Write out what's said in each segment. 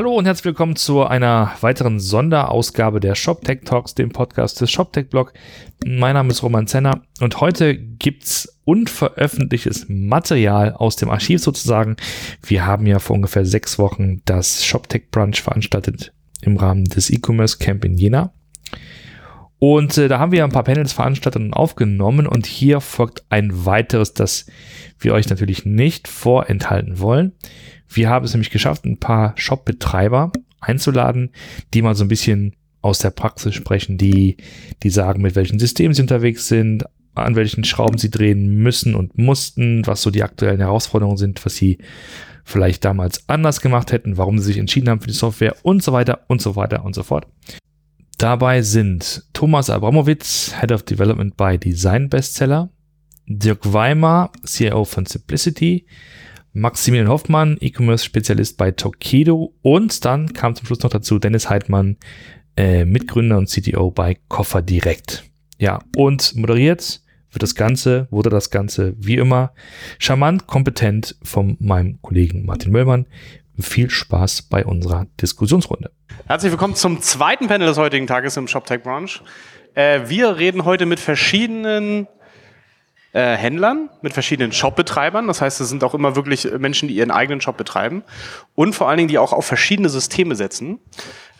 hallo und herzlich willkommen zu einer weiteren Sonderausgabe der ShopTech Talks, dem Podcast des ShopTech Blog. Mein Name ist Roman Zenner und heute gibt's unveröffentlichtes Material aus dem Archiv sozusagen. Wir haben ja vor ungefähr sechs Wochen das ShopTech Brunch veranstaltet im Rahmen des E-Commerce Camp in Jena. Und äh, da haben wir ein paar Panels veranstaltet und aufgenommen und hier folgt ein weiteres, das wir euch natürlich nicht vorenthalten wollen. Wir haben es nämlich geschafft, ein paar Shop-Betreiber einzuladen, die mal so ein bisschen aus der Praxis sprechen, die, die sagen, mit welchen Systemen sie unterwegs sind, an welchen Schrauben sie drehen müssen und mussten, was so die aktuellen Herausforderungen sind, was sie vielleicht damals anders gemacht hätten, warum sie sich entschieden haben für die Software und so weiter und so weiter und so fort. Dabei sind Thomas Abramowitz, Head of Development bei Design Bestseller, Dirk Weimar, CIO von Simplicity, Maximilian Hoffmann, E-Commerce-Spezialist bei Tokedo und dann kam zum Schluss noch dazu Dennis Heidmann, äh, Mitgründer und CTO bei Koffer Direkt. Ja, und moderiert wird das Ganze, wurde das Ganze wie immer charmant, kompetent von meinem Kollegen Martin Möllmann. Viel Spaß bei unserer Diskussionsrunde. Herzlich willkommen zum zweiten Panel des heutigen Tages im ShopTech Branch. Äh, wir reden heute mit verschiedenen äh, Händlern, mit verschiedenen Shopbetreibern. Das heißt, es sind auch immer wirklich Menschen, die ihren eigenen Shop betreiben und vor allen Dingen, die auch auf verschiedene Systeme setzen.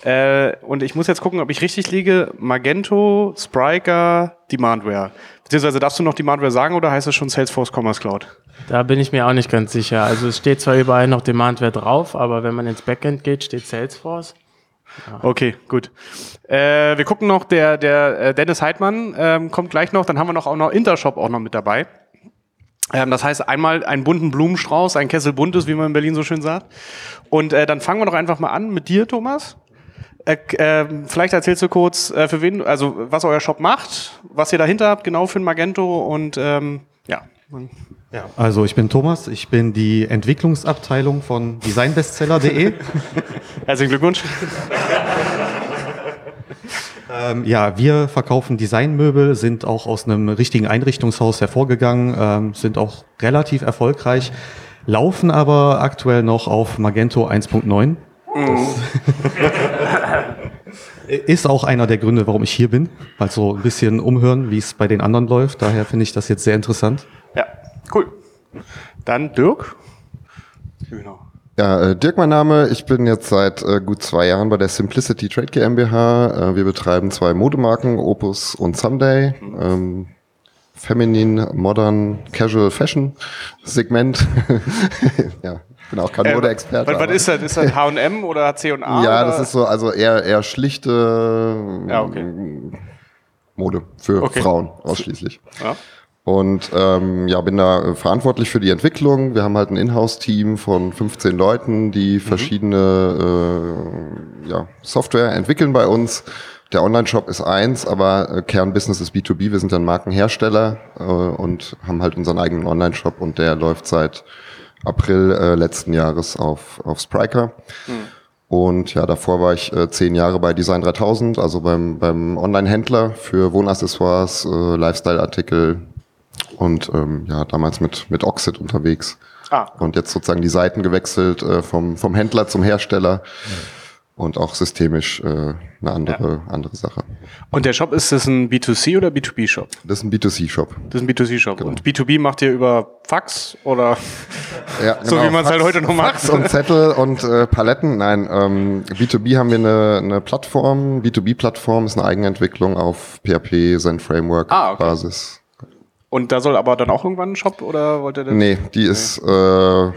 Äh, und ich muss jetzt gucken, ob ich richtig liege. Magento, Spryker, Demandware. Beziehungsweise darfst du noch Demandware sagen oder heißt es schon Salesforce Commerce Cloud? Da bin ich mir auch nicht ganz sicher. Also es steht zwar überall noch Demandware drauf, aber wenn man ins Backend geht, steht Salesforce. Okay, gut. Äh, wir gucken noch, der, der äh, Dennis Heidmann ähm, kommt gleich noch, dann haben wir noch auch noch Intershop auch noch mit dabei. Ähm, das heißt einmal einen bunten Blumenstrauß, ein Kessel buntes, wie man in Berlin so schön sagt. Und äh, dann fangen wir doch einfach mal an mit dir, Thomas. Äh, äh, vielleicht erzählst du kurz, äh, für wen, also was euer Shop macht, was ihr dahinter habt, genau für ein Magento und ähm, ja. Ja, also ich bin Thomas, ich bin die Entwicklungsabteilung von designbestseller.de. Herzlichen Glückwunsch. ähm, ja, wir verkaufen Designmöbel, sind auch aus einem richtigen Einrichtungshaus hervorgegangen, ähm, sind auch relativ erfolgreich, laufen aber aktuell noch auf Magento 1.9. ist auch einer der Gründe, warum ich hier bin. Also ein bisschen umhören, wie es bei den anderen läuft. Daher finde ich das jetzt sehr interessant. Ja, cool. Dann Dirk. Genau. Ja, äh, Dirk mein Name. Ich bin jetzt seit äh, gut zwei Jahren bei der Simplicity Trade GmbH. Äh, wir betreiben zwei Modemarken, Opus und Someday. Ähm, Feminin, Modern, Casual Fashion Segment. ja, ich bin auch kein äh, Modeexperte. Was, was ist das? Ist das H&M oder C&A? Ja, oder? das ist so, also eher, eher schlichte ja, okay. Mode für okay. Frauen ausschließlich. Ja. Und ähm, ja, bin da äh, verantwortlich für die Entwicklung. Wir haben halt ein Inhouse-Team von 15 Leuten, die mhm. verschiedene äh, ja, Software entwickeln bei uns. Der Online-Shop ist eins, aber äh, Kernbusiness ist B2B. Wir sind dann Markenhersteller äh, und haben halt unseren eigenen Online-Shop und der läuft seit April äh, letzten Jahres auf, auf Spriker. Mhm. Und ja, davor war ich äh, zehn Jahre bei Design 3000, also beim, beim Online-Händler für Wohnaccessoires, äh, Lifestyle-Artikel, und ähm, ja, damals mit, mit Oxid unterwegs. Ah. Und jetzt sozusagen die Seiten gewechselt äh, vom, vom Händler zum Hersteller. Ja. Und auch systemisch äh, eine andere, ja. andere Sache. Und der Shop, ist das ein B2C oder B2B-Shop? Das ist ein B2C-Shop. Das ist ein B2C-Shop. Genau. Und B2B macht ihr über Fax oder ja, so genau. wie man es halt heute noch macht? Fax und Zettel und äh, Paletten. Nein, ähm, B2B haben wir eine, eine Plattform. B2B-Plattform ist eine Eigenentwicklung auf PHP, Zen Framework ah, okay. Basis. Und da soll aber dann auch irgendwann ein Shop oder wollt ihr das? Nee, die nee. ist äh,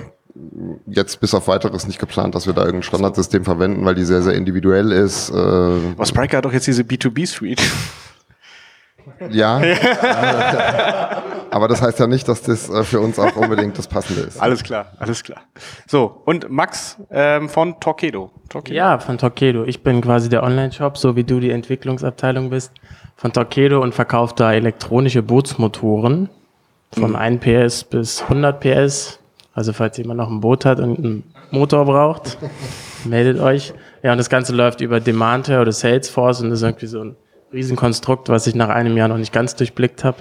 jetzt bis auf weiteres nicht geplant, dass wir da irgendein Standardsystem verwenden, weil die sehr, sehr individuell ist. Äh, aber Spriker hat doch jetzt diese B2B-Suite. Ja. aber das heißt ja nicht, dass das äh, für uns auch unbedingt das Passende ist. Alles klar, alles klar. So, und Max ähm, von Torquedo. Torquedo. Ja, von Torquedo. Ich bin quasi der Online-Shop, so wie du die Entwicklungsabteilung bist von Torquedo und verkauft da elektronische Bootsmotoren von mhm. 1 PS bis 100 PS. Also falls jemand noch ein Boot hat und einen Motor braucht, meldet euch. Ja, und das Ganze läuft über Demandware oder Salesforce und das ist irgendwie so ein Riesenkonstrukt, was ich nach einem Jahr noch nicht ganz durchblickt habe.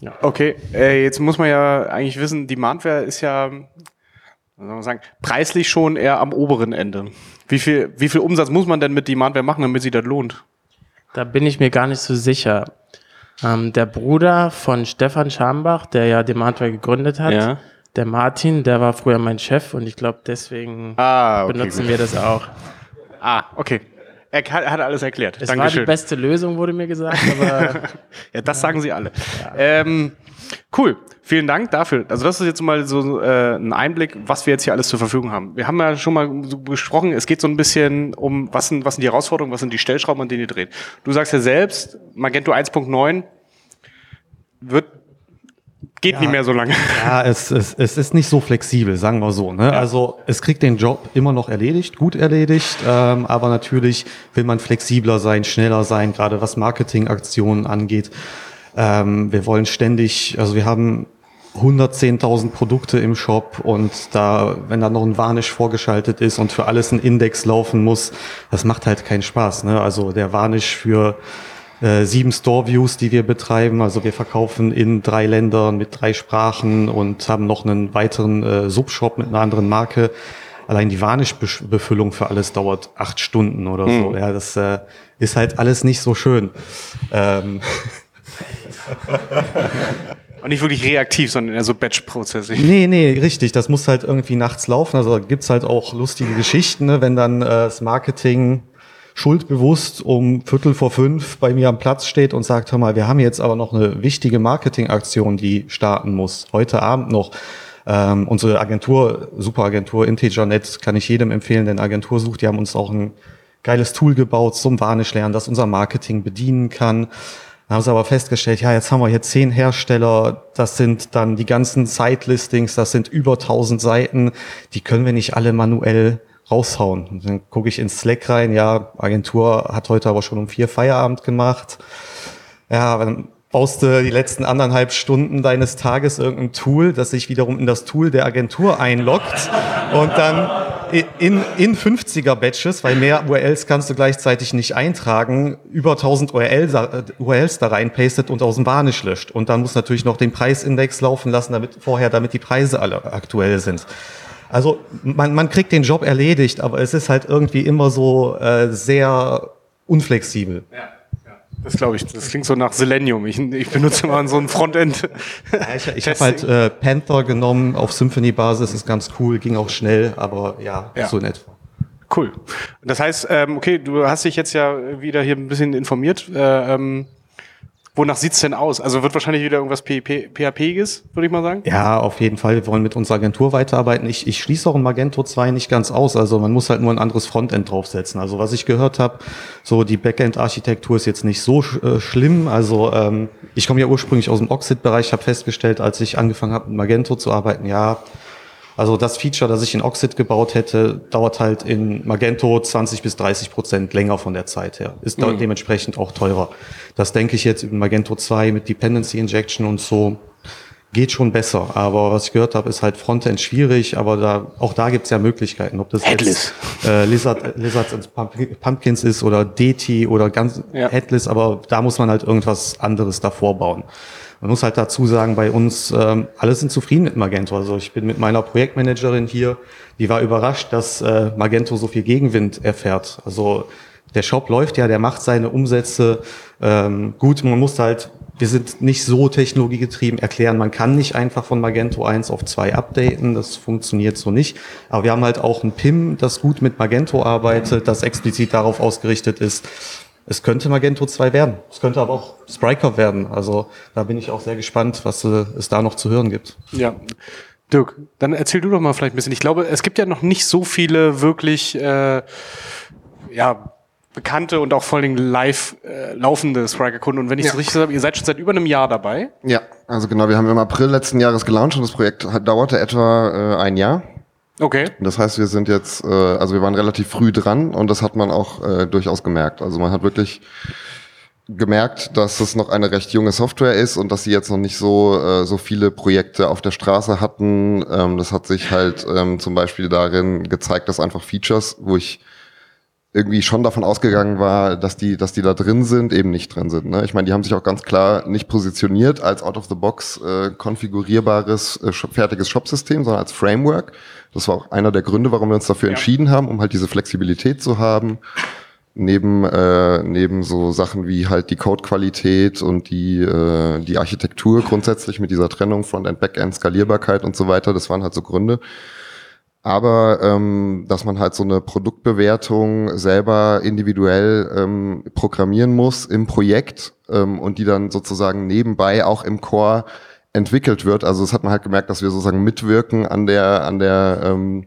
Ja. Okay, äh, jetzt muss man ja eigentlich wissen, Demandware ist ja, was soll man sagen, preislich schon eher am oberen Ende. Wie viel, wie viel Umsatz muss man denn mit Demandware machen, damit sich das lohnt? Da bin ich mir gar nicht so sicher. Ähm, der Bruder von Stefan Schambach, der ja Demandware gegründet hat, ja. der Martin, der war früher mein Chef und ich glaube, deswegen ah, okay, benutzen gut. wir das auch. Ah, okay. Er hat alles erklärt. Es Dankeschön. war die beste Lösung, wurde mir gesagt. Aber ja, das sagen sie alle. Ja. Ähm, cool. Vielen Dank dafür. Also das ist jetzt mal so äh, ein Einblick, was wir jetzt hier alles zur Verfügung haben. Wir haben ja schon mal so besprochen, es geht so ein bisschen um, was sind, was sind die Herausforderungen, was sind die Stellschrauben, an denen ihr dreht. Du sagst ja selbst, Magento 1.9 wird geht ja, nicht mehr so lange. Ja, es, es, es ist nicht so flexibel, sagen wir so. Ne? Ja. Also es kriegt den Job immer noch erledigt, gut erledigt, ähm, aber natürlich will man flexibler sein, schneller sein, gerade was Marketingaktionen angeht. Ähm, wir wollen ständig, also wir haben 110.000 Produkte im Shop und da, wenn da noch ein Varnish vorgeschaltet ist und für alles ein Index laufen muss, das macht halt keinen Spaß. Ne? Also der Varnish für äh, sieben Store-Views, die wir betreiben. Also wir verkaufen in drei Ländern mit drei Sprachen und haben noch einen weiteren äh, Subshop mit einer anderen Marke. Allein die Varnish-Befüllung für alles dauert acht Stunden oder so. Mhm. Ja, das äh, ist halt alles nicht so schön. Ähm. Und nicht wirklich reaktiv, sondern eher so Batch-Prozessig. Nee, nee, richtig. Das muss halt irgendwie nachts laufen. Also gibt's halt auch lustige Geschichten, ne? wenn dann äh, das Marketing schuldbewusst um Viertel vor fünf bei mir am Platz steht und sagt, hör mal, wir haben jetzt aber noch eine wichtige Marketingaktion, die starten muss. Heute Abend noch. Ähm, unsere Agentur, Superagentur IntegerNet, kann ich jedem empfehlen, denn Agentur sucht. Die haben uns auch ein geiles Tool gebaut zum Warnisch lernen, das unser Marketing bedienen kann. Dann haben sie aber festgestellt, ja, jetzt haben wir hier zehn Hersteller, das sind dann die ganzen Site-Listings, das sind über 1000 Seiten, die können wir nicht alle manuell raushauen. Und dann gucke ich ins Slack rein, ja, Agentur hat heute aber schon um vier Feierabend gemacht. Ja, dann baust du die letzten anderthalb Stunden deines Tages irgendein Tool, das sich wiederum in das Tool der Agentur einloggt und dann in, in 50er Batches, weil mehr URLs kannst du gleichzeitig nicht eintragen, über 1000 URLs, URLs da reinpastet und aus dem Varnish löscht. Und dann muss natürlich noch den Preisindex laufen lassen, damit vorher, damit die Preise alle aktuell sind. Also man, man kriegt den Job erledigt, aber es ist halt irgendwie immer so äh, sehr unflexibel. Ja. Das glaube ich, das klingt so nach Selenium. Ich, ich benutze mal so ein Frontend. Ja, ich ich habe halt äh, Panther genommen auf Symphony-Basis, ist ganz cool, ging auch schnell, aber ja, ja. so in etwa. Cool. Das heißt, ähm, okay, du hast dich jetzt ja wieder hier ein bisschen informiert. Äh, ähm, Wonach sieht's denn aus? Also wird wahrscheinlich wieder irgendwas PHPiges, würde ich mal sagen? Ja, auf jeden Fall. Wir wollen mit unserer Agentur weiterarbeiten. Ich, ich schließe auch ein Magento 2 nicht ganz aus. Also man muss halt nur ein anderes Frontend draufsetzen. Also was ich gehört habe, so die Backend-Architektur ist jetzt nicht so äh, schlimm. Also ähm, ich komme ja ursprünglich aus dem Oxid-Bereich, habe festgestellt, als ich angefangen habe mit Magento zu arbeiten, ja, also das Feature, das ich in Oxid gebaut hätte, dauert halt in Magento 20 bis 30 Prozent länger von der Zeit her. Ist mhm. dementsprechend auch teurer. Das denke ich jetzt in Magento 2 mit Dependency Injection und so geht schon besser. Aber was ich gehört habe, ist halt Frontend schwierig, aber da, auch da gibt's ja Möglichkeiten. Ob das Headless. jetzt äh, Lizard, Lizards and Pumpkins ist oder DT oder ganz ja. Headless, aber da muss man halt irgendwas anderes davor bauen. Man muss halt dazu sagen, bei uns, ähm, alle sind zufrieden mit Magento. Also ich bin mit meiner Projektmanagerin hier, die war überrascht, dass äh, Magento so viel Gegenwind erfährt. Also der Shop läuft ja, der macht seine Umsätze ähm, gut. Man muss halt, wir sind nicht so technologiegetrieben erklären, man kann nicht einfach von Magento 1 auf 2 updaten, das funktioniert so nicht. Aber wir haben halt auch ein PIM, das gut mit Magento arbeitet, das explizit darauf ausgerichtet ist, es könnte Magento 2 werden. Es könnte aber auch Spryker werden. Also da bin ich auch sehr gespannt, was äh, es da noch zu hören gibt. Ja. Dirk, dann erzähl du doch mal vielleicht ein bisschen. Ich glaube, es gibt ja noch nicht so viele wirklich äh, ja, bekannte und auch vor allem live äh, laufende Spriker-Kunden. Und wenn ich es ja. richtig habe, ihr seid schon seit über einem Jahr dabei. Ja, also genau, wir haben im April letzten Jahres gelauncht und das Projekt dauerte etwa äh, ein Jahr. Okay. Das heißt, wir sind jetzt, äh, also wir waren relativ früh dran und das hat man auch äh, durchaus gemerkt. Also man hat wirklich gemerkt, dass es noch eine recht junge Software ist und dass sie jetzt noch nicht so äh, so viele Projekte auf der Straße hatten. Ähm, das hat sich halt ähm, zum Beispiel darin gezeigt, dass einfach Features, wo ich irgendwie schon davon ausgegangen war, dass die, dass die da drin sind, eben nicht drin sind. Ne? Ich meine, die haben sich auch ganz klar nicht positioniert als out-of-the-box äh, konfigurierbares, äh, fertiges Shop-System, sondern als Framework. Das war auch einer der Gründe, warum wir uns dafür ja. entschieden haben, um halt diese Flexibilität zu haben. Neben, äh, neben so Sachen wie halt die Codequalität und die, äh, die Architektur grundsätzlich mit dieser Trennung Frontend, Backend, Skalierbarkeit und so weiter, das waren halt so Gründe aber ähm, dass man halt so eine Produktbewertung selber individuell ähm, programmieren muss im Projekt ähm, und die dann sozusagen nebenbei auch im Core entwickelt wird. Also das hat man halt gemerkt, dass wir sozusagen mitwirken an der an der ähm,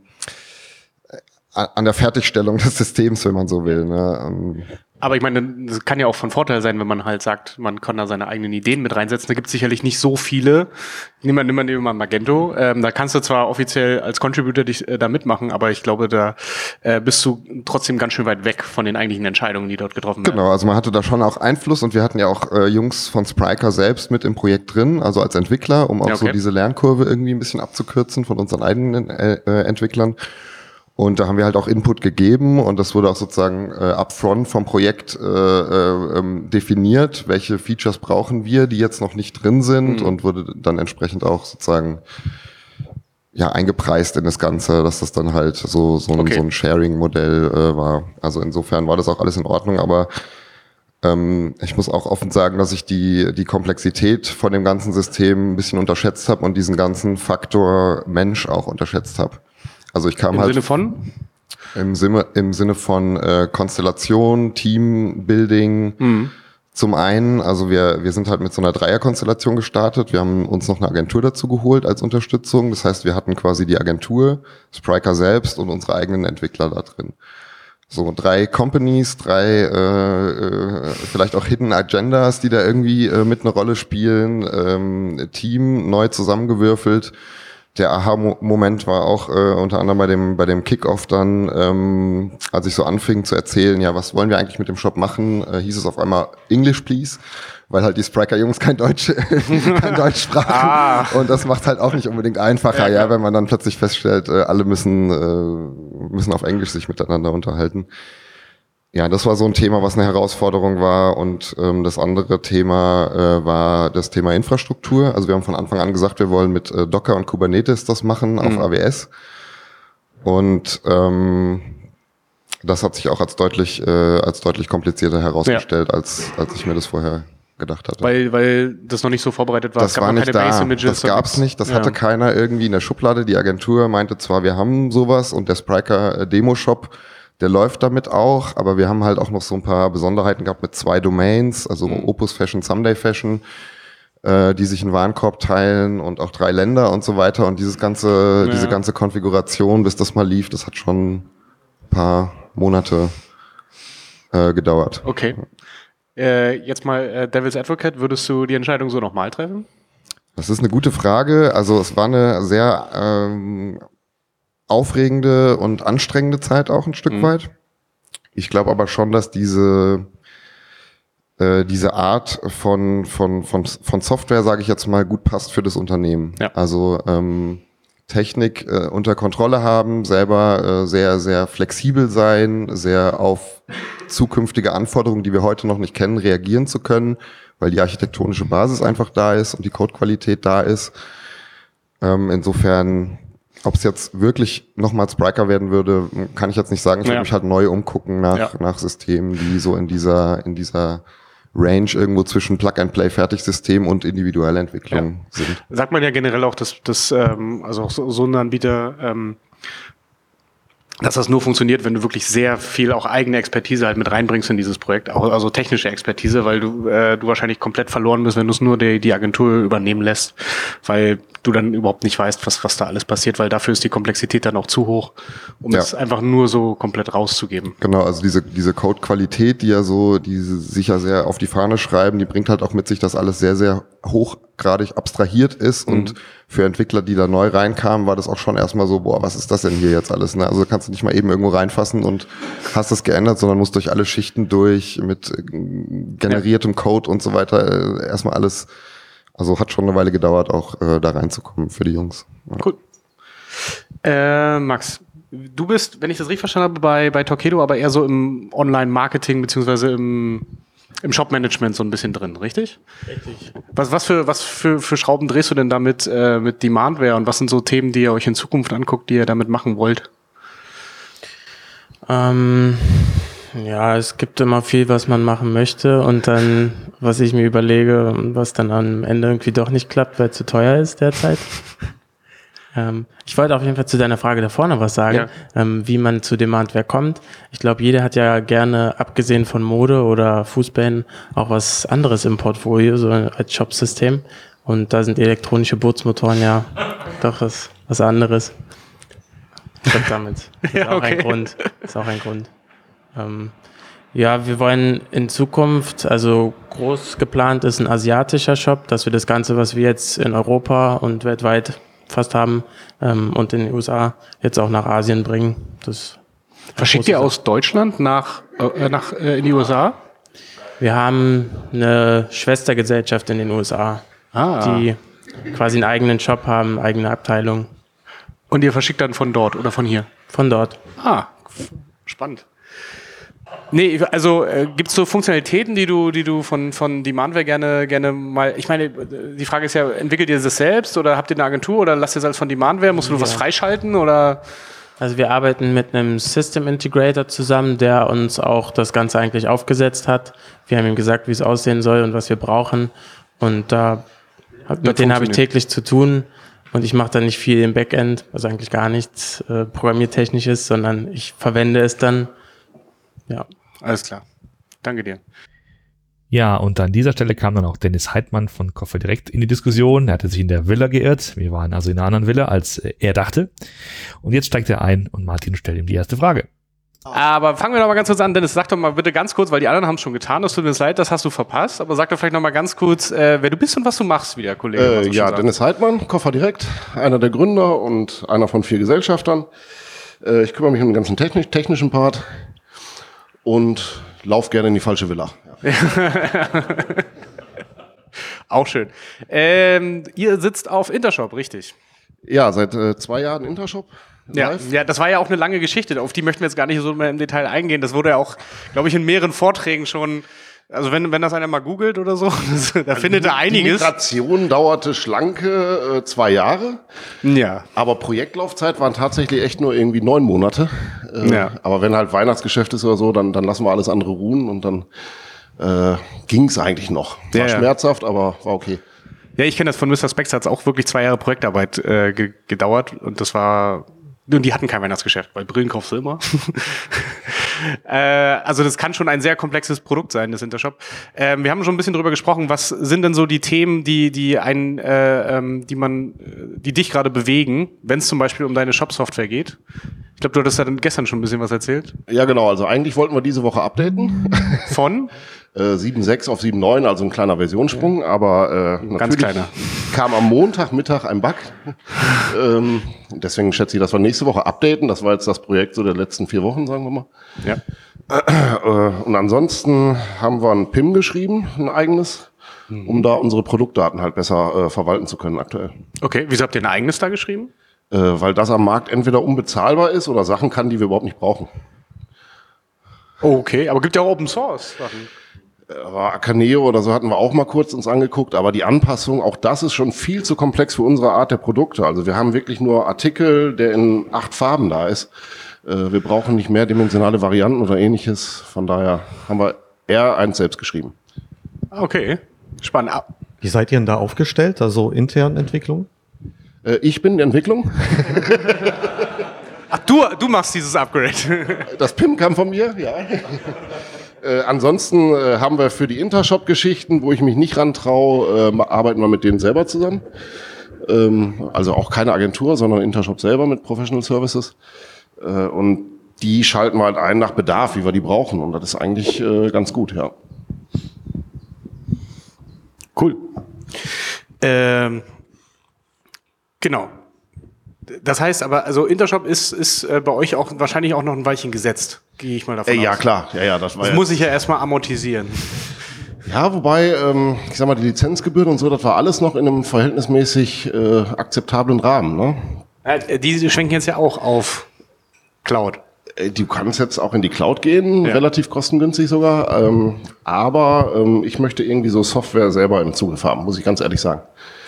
an der Fertigstellung des Systems, wenn man so will. Ne? Aber ich meine, das kann ja auch von Vorteil sein, wenn man halt sagt, man kann da seine eigenen Ideen mit reinsetzen. Da gibt es sicherlich nicht so viele. Nimm mal, nimm mal, nimm mal Magento. Ähm, da kannst du zwar offiziell als Contributor dich äh, da mitmachen, aber ich glaube, da äh, bist du trotzdem ganz schön weit weg von den eigentlichen Entscheidungen, die dort getroffen werden. Genau, also man hatte da schon auch Einfluss und wir hatten ja auch äh, Jungs von Spriker selbst mit im Projekt drin, also als Entwickler, um auch okay. so diese Lernkurve irgendwie ein bisschen abzukürzen von unseren eigenen äh, äh, Entwicklern. Und da haben wir halt auch Input gegeben und das wurde auch sozusagen äh, upfront vom Projekt äh, äh, ähm, definiert, welche Features brauchen wir, die jetzt noch nicht drin sind mhm. und wurde dann entsprechend auch sozusagen ja eingepreist in das Ganze, dass das dann halt so so ein, okay. so ein Sharing-Modell äh, war. Also insofern war das auch alles in Ordnung, aber ähm, ich muss auch offen sagen, dass ich die, die Komplexität von dem ganzen System ein bisschen unterschätzt habe und diesen ganzen Faktor Mensch auch unterschätzt habe. Also ich kam Im halt. Im Sinne von? Im Sinne, im Sinne von äh, Konstellation, Teambuilding. Mhm. Zum einen, also wir, wir sind halt mit so einer Dreierkonstellation gestartet. Wir haben uns noch eine Agentur dazu geholt als Unterstützung. Das heißt, wir hatten quasi die Agentur, Spriker selbst und unsere eigenen Entwickler da drin. So drei Companies, drei äh, äh, vielleicht auch Hidden Agendas, die da irgendwie äh, mit eine Rolle spielen. Ähm, Team neu zusammengewürfelt der Aha-Moment war auch äh, unter anderem bei dem bei dem Kickoff dann, ähm, als ich so anfing zu erzählen, ja, was wollen wir eigentlich mit dem Shop machen, äh, hieß es auf einmal English please, weil halt die Spriker-Jungs kein Deutsch kein Deutsch sprachen ah. und das macht halt auch nicht unbedingt einfacher, ja, ja wenn man dann plötzlich feststellt, äh, alle müssen äh, müssen auf Englisch sich miteinander unterhalten. Ja, das war so ein Thema, was eine Herausforderung war. Und ähm, das andere Thema äh, war das Thema Infrastruktur. Also wir haben von Anfang an gesagt, wir wollen mit äh, Docker und Kubernetes das machen mhm. auf AWS. Und ähm, das hat sich auch als deutlich, äh, als deutlich komplizierter herausgestellt, ja. als, als ich mir das vorher gedacht hatte. Weil, weil das noch nicht so vorbereitet war. Das war nicht da. Das gab's nicht. Das ja. hatte keiner irgendwie in der Schublade. Die Agentur meinte zwar, wir haben sowas und der Spriker äh, Demo Shop der läuft damit auch, aber wir haben halt auch noch so ein paar Besonderheiten gehabt mit zwei Domains, also mhm. Opus Fashion, Someday Fashion, äh, die sich einen Warenkorb teilen und auch drei Länder und so weiter. Und dieses ganze, ja. diese ganze Konfiguration, bis das mal lief, das hat schon ein paar Monate äh, gedauert. Okay. Äh, jetzt mal äh, Devil's Advocate, würdest du die Entscheidung so nochmal treffen? Das ist eine gute Frage. Also es war eine sehr ähm, aufregende und anstrengende Zeit auch ein Stück mhm. weit. Ich glaube aber schon, dass diese äh, diese Art von von von von Software, sage ich jetzt mal, gut passt für das Unternehmen. Ja. Also ähm, Technik äh, unter Kontrolle haben, selber äh, sehr sehr flexibel sein, sehr auf zukünftige Anforderungen, die wir heute noch nicht kennen, reagieren zu können, weil die architektonische Basis einfach da ist und die Codequalität da ist. Ähm, insofern ob es jetzt wirklich nochmal Spriker werden würde, kann ich jetzt nicht sagen. Ich ja. würde mich halt neu umgucken nach, ja. nach Systemen, die so in dieser, in dieser Range irgendwo zwischen Plug-and-Play-Fertigsystem und individuelle Entwicklung ja. sind. Sagt man ja generell auch, dass, dass ähm, also auch so, so ein Anbieter ähm, dass das nur funktioniert, wenn du wirklich sehr viel auch eigene Expertise halt mit reinbringst in dieses Projekt, auch, also technische Expertise, weil du, äh, du wahrscheinlich komplett verloren bist, wenn du es nur die, die Agentur übernehmen lässt, weil du dann überhaupt nicht weißt, was, was da alles passiert, weil dafür ist die Komplexität dann auch zu hoch, um ja. es einfach nur so komplett rauszugeben. Genau, also diese, diese Code-Qualität, die ja so, die sich ja sehr auf die Fahne schreiben, die bringt halt auch mit sich, dass alles sehr, sehr hochgradig abstrahiert ist mhm. und für Entwickler, die da neu reinkamen, war das auch schon erstmal so, boah, was ist das denn hier jetzt alles? Ne? Also kannst du nicht mal eben irgendwo reinfassen und hast es geändert, sondern musst durch alle Schichten durch mit äh, generiertem Code und so weiter äh, erstmal alles. Also hat schon eine Weile gedauert, auch äh, da reinzukommen für die Jungs. Ja. Cool. Äh, Max, du bist, wenn ich das richtig verstanden habe, bei, bei Torquedo aber eher so im Online-Marketing beziehungsweise im, im Shop-Management so ein bisschen drin, richtig? Richtig. Was, was, für, was für, für Schrauben drehst du denn damit äh, mit Demandware und was sind so Themen, die ihr euch in Zukunft anguckt, die ihr damit machen wollt? Ähm, ja, es gibt immer viel, was man machen möchte und dann, was ich mir überlege, was dann am Ende irgendwie doch nicht klappt, weil es zu teuer ist derzeit. ähm, ich wollte auf jeden Fall zu deiner Frage da vorne was sagen, ja. ähm, wie man zu Demandware kommt. Ich glaube, jeder hat ja gerne, abgesehen von Mode oder Fußbällen, auch was anderes im Portfolio, so als Shopsystem. Und da sind elektronische Bootsmotoren ja doch was, was anderes. Ich glaube, damit. Ist ja, auch ein Grund. Das ist auch ein Grund. Ähm, ja, wir wollen in Zukunft, also groß geplant ist ein asiatischer Shop, dass wir das Ganze, was wir jetzt in Europa und weltweit fast haben ähm, und in den USA jetzt auch nach Asien bringen. Das Verschickt ihr aus Deutschland nach, äh, nach äh, in die USA? Wir haben eine Schwestergesellschaft in den USA, ah. die quasi einen eigenen Shop haben, eigene Abteilung. Und ihr verschickt dann von dort oder von hier? Von dort. Ah, spannend. Nee, also äh, gibt es so Funktionalitäten, die du, die du von, von Demandware gerne, gerne mal. Ich meine, die Frage ist ja, entwickelt ihr das selbst oder habt ihr eine Agentur oder lasst ihr es alles von Demandware? Musst du ja. was freischalten oder? Also wir arbeiten mit einem System Integrator zusammen, der uns auch das Ganze eigentlich aufgesetzt hat. Wir haben ihm gesagt, wie es aussehen soll und was wir brauchen. Und da mit denen habe ich täglich zu tun. Und ich mache da nicht viel im Backend, also eigentlich gar nichts äh, programmiertechnisches, sondern ich verwende es dann ja. Alles klar. Danke dir. Ja, und an dieser Stelle kam dann auch Dennis Heidmann von Koffer direkt in die Diskussion. Er hatte sich in der Villa geirrt. Wir waren also in einer anderen Villa, als er dachte. Und jetzt steigt er ein und Martin stellt ihm die erste Frage. Aber fangen wir doch mal ganz kurz an. Dennis, sag doch mal bitte ganz kurz, weil die anderen haben es schon getan. Das tut mir leid, das hast du verpasst. Aber sag doch vielleicht noch mal ganz kurz, äh, wer du bist und was du machst, wie der Kollege. Äh, ja, Dennis Heidmann, Koffer direkt, einer der Gründer und einer von vier Gesellschaftern. Äh, ich kümmere mich um den ganzen technisch, technischen Part und lauf gerne in die falsche Villa. Ja. Auch schön. Ähm, ihr sitzt auf Intershop, richtig? Ja, seit äh, zwei Jahren Intershop. Ja, ja, das war ja auch eine lange Geschichte. Auf die möchten wir jetzt gar nicht so mehr im Detail eingehen. Das wurde ja auch, glaube ich, in mehreren Vorträgen schon also wenn, wenn das einer mal googelt oder so, da also findet er einiges. Die Migration dauerte schlanke äh, zwei Jahre. Ja. Aber Projektlaufzeit waren tatsächlich echt nur irgendwie neun Monate. Äh, ja. Aber wenn halt Weihnachtsgeschäft ist oder so, dann, dann lassen wir alles andere ruhen und dann äh, ging es eigentlich noch. War ja, schmerzhaft, aber war okay. Ja, ich kenne das von Mr. Specs, hat es auch wirklich zwei Jahre Projektarbeit äh, ge gedauert und das war und die hatten kein Weihnachtsgeschäft, weil Brillen kaufst du immer. äh, also das kann schon ein sehr komplexes Produkt sein, das Intershop. Ähm, wir haben schon ein bisschen drüber gesprochen, was sind denn so die Themen, die, die ein, äh, ähm, die man, die dich gerade bewegen, wenn es zum Beispiel um deine Shop-Software geht? Ich glaube, du hattest ja dann gestern schon ein bisschen was erzählt. Ja, genau. Also eigentlich wollten wir diese Woche updaten. Von? äh, 7.6 auf 7.9, also ein kleiner Versionssprung, aber äh, Ganz kleiner. kam am Montagmittag ein Bug. ähm, deswegen schätze ich, dass wir nächste Woche updaten. Das war jetzt das Projekt so der letzten vier Wochen, sagen wir mal. Ja. Äh, und ansonsten haben wir ein PIM geschrieben, ein eigenes, mhm. um da unsere Produktdaten halt besser äh, verwalten zu können aktuell. Okay, wieso habt ihr ein eigenes da geschrieben? Äh, weil das am Markt entweder unbezahlbar ist oder Sachen kann, die wir überhaupt nicht brauchen. Okay, aber gibt ja auch Open Source Sachen Akaneo oder so hatten wir auch mal kurz uns angeguckt, aber die Anpassung, auch das ist schon viel zu komplex für unsere Art der Produkte. Also wir haben wirklich nur Artikel, der in acht Farben da ist. Äh, wir brauchen nicht mehrdimensionale Varianten oder ähnliches. Von daher haben wir eher eins selbst geschrieben. Okay, spannend. Wie seid ihr denn da aufgestellt, also intern Entwicklung? Äh, ich bin die Entwicklung. Ach, du, du machst dieses Upgrade. Das PIM kam von mir, ja. Äh, ansonsten äh, haben wir für die Intershop-Geschichten, wo ich mich nicht rantraue, äh, arbeiten wir mit denen selber zusammen. Ähm, also auch keine Agentur, sondern Intershop selber mit Professional Services. Äh, und die schalten wir halt ein nach Bedarf, wie wir die brauchen. Und das ist eigentlich äh, ganz gut, ja. Cool. Ähm, genau. Das heißt aber, also Intershop ist, ist äh, bei euch auch wahrscheinlich auch noch ein Weilchen gesetzt, gehe ich mal davon äh, aus. Ja, klar. Ja, ja, das war das muss ich ja erstmal amortisieren. Ja, wobei, ähm, ich sag mal, die Lizenzgebühren und so, das war alles noch in einem verhältnismäßig äh, akzeptablen Rahmen. Ne? Ja, die schwenken jetzt ja auch auf. Cloud. Äh, du kannst jetzt auch in die Cloud gehen, ja. relativ kostengünstig sogar. Ähm, aber ähm, ich möchte irgendwie so Software selber im Zugriff haben, muss ich ganz ehrlich sagen.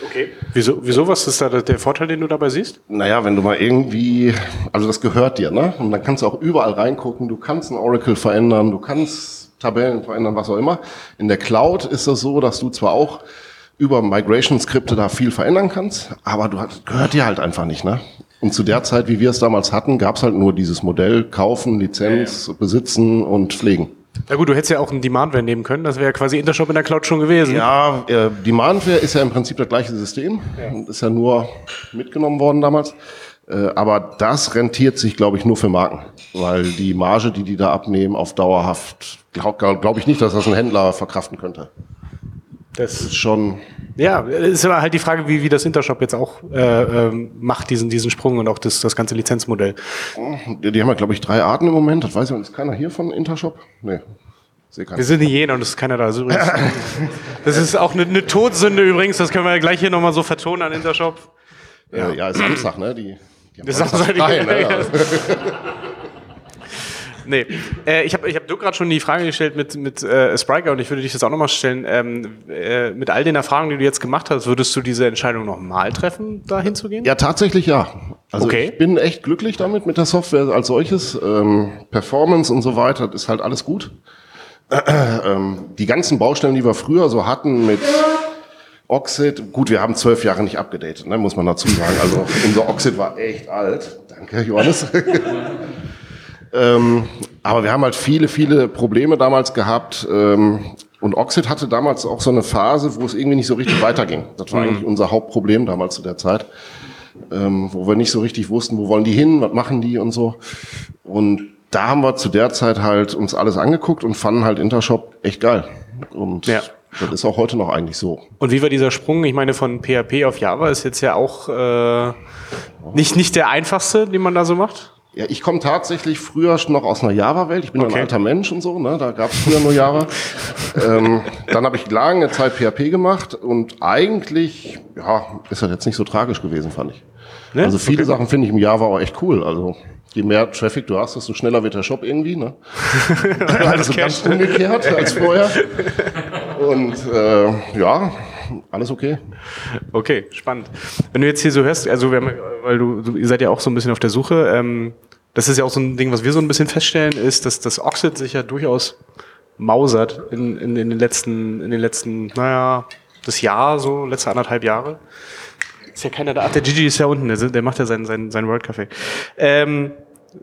Okay. Wieso, wieso was ist da der Vorteil, den du dabei siehst? Naja, wenn du mal irgendwie, also das gehört dir, ne? Und dann kannst du auch überall reingucken, du kannst ein Oracle verändern, du kannst Tabellen verändern, was auch immer. In der Cloud ist das so, dass du zwar auch über Migration-Skripte da viel verändern kannst, aber du hast, gehört dir halt einfach nicht, ne? Und zu der Zeit, wie wir es damals hatten, gab es halt nur dieses Modell kaufen, Lizenz, ja, ja. besitzen und pflegen. Ja gut, du hättest ja auch einen Demandware nehmen können, das wäre ja quasi Intershop in der Cloud schon gewesen. Ja, äh, Demandware ist ja im Prinzip das gleiche System, ja. ist ja nur mitgenommen worden damals. Äh, aber das rentiert sich, glaube ich, nur für Marken, weil die Marge, die die da abnehmen, auf dauerhaft, glaube glaub ich nicht, dass das ein Händler verkraften könnte. Das ist schon. Ja, ist aber halt die Frage, wie, wie das Intershop jetzt auch äh, ähm, macht, diesen, diesen Sprung und auch das, das ganze Lizenzmodell. Die, die haben ja, glaube ich, drei Arten im Moment. Das weiß ich, ist keiner hier von Intershop? Nee. Wir sind nicht jeder und es ist keiner da. Das ist, übrigens, das ist auch eine, eine Todsünde übrigens, das können wir ja gleich hier nochmal so vertonen an Intershop. Ja, ja ist Samstag, ne? Die, die haben das Samstag frei, ne? Nee, äh, ich habe ich hab Dirk gerade schon die Frage gestellt mit, mit äh, Spriker und ich würde dich das auch nochmal stellen. Ähm, äh, mit all den Erfahrungen, die du jetzt gemacht hast, würdest du diese Entscheidung nochmal treffen, da hinzugehen? Ja, tatsächlich ja. Also okay. ich bin echt glücklich damit, mit der Software als solches. Ähm, Performance und so weiter, das ist halt alles gut. ähm, die ganzen Baustellen, die wir früher so hatten mit Oxid, gut, wir haben zwölf Jahre nicht abgedatet, ne, muss man dazu sagen. Also unser Oxid war echt alt. Danke, Johannes. Ähm, aber wir haben halt viele, viele Probleme damals gehabt. Ähm, und Oxid hatte damals auch so eine Phase, wo es irgendwie nicht so richtig weiterging. Das war mhm. eigentlich unser Hauptproblem damals zu der Zeit. Ähm, wo wir nicht so richtig wussten, wo wollen die hin, was machen die und so. Und da haben wir zu der Zeit halt uns alles angeguckt und fanden halt Intershop echt geil. Und ja. das ist auch heute noch eigentlich so. Und wie war dieser Sprung? Ich meine, von PHP auf Java ist jetzt ja auch äh, nicht, nicht der einfachste, den man da so macht. Ja, ich komme tatsächlich früher noch aus einer Java-Welt. Ich bin okay. ein alter Mensch und so, ne? da gab es früher nur Java. ähm, dann habe ich lange Zeit PHP gemacht und eigentlich ja, ist das jetzt nicht so tragisch gewesen, fand ich. Ne? Also viele okay. Sachen finde ich im Java auch echt cool. Also je mehr Traffic du hast, desto schneller wird der Shop irgendwie. Ne? also ganz umgekehrt als vorher. Und äh, ja, alles okay. Okay, spannend. Wenn du jetzt hier so hörst, also haben, weil du, du ihr seid ja auch so ein bisschen auf der Suche, ähm, das ist ja auch so ein Ding, was wir so ein bisschen feststellen, ist, dass das Oxid sich ja durchaus mausert in, in, in den letzten, in den letzten, naja, das Jahr so, letzte anderthalb Jahre. Ist ja keiner da. Ach, der Gigi ist ja unten, der, der macht ja sein, sein, sein World Café. Ähm,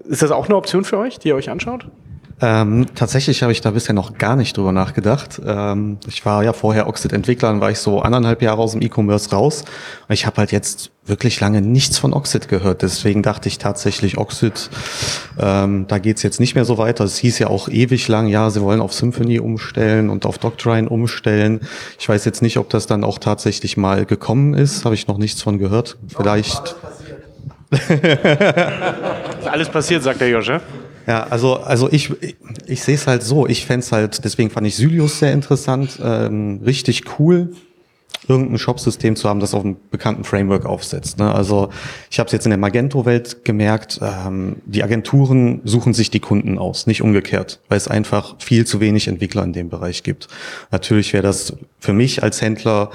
ist das auch eine Option für euch, die ihr euch anschaut? Ähm, tatsächlich habe ich da bisher noch gar nicht drüber nachgedacht. Ähm, ich war ja vorher Oxid-Entwickler, dann war ich so anderthalb Jahre aus dem E-Commerce raus. Ich habe halt jetzt wirklich lange nichts von Oxid gehört. Deswegen dachte ich tatsächlich, Oxid, ähm, da geht's jetzt nicht mehr so weiter. Es hieß ja auch ewig lang, ja, sie wollen auf Symphony umstellen und auf Doctrine umstellen. Ich weiß jetzt nicht, ob das dann auch tatsächlich mal gekommen ist. Habe ich noch nichts von gehört. Vielleicht. alles passiert, sagt der Josche. Ja, also, also ich, ich, ich sehe es halt so. Ich fände halt, deswegen fand ich Sylius sehr interessant, ähm, richtig cool irgendein Shop-System zu haben, das auf einem bekannten Framework aufsetzt. Ne? Also ich habe es jetzt in der Magento-Welt gemerkt, ähm, die Agenturen suchen sich die Kunden aus, nicht umgekehrt, weil es einfach viel zu wenig Entwickler in dem Bereich gibt. Natürlich wäre das für mich als Händler,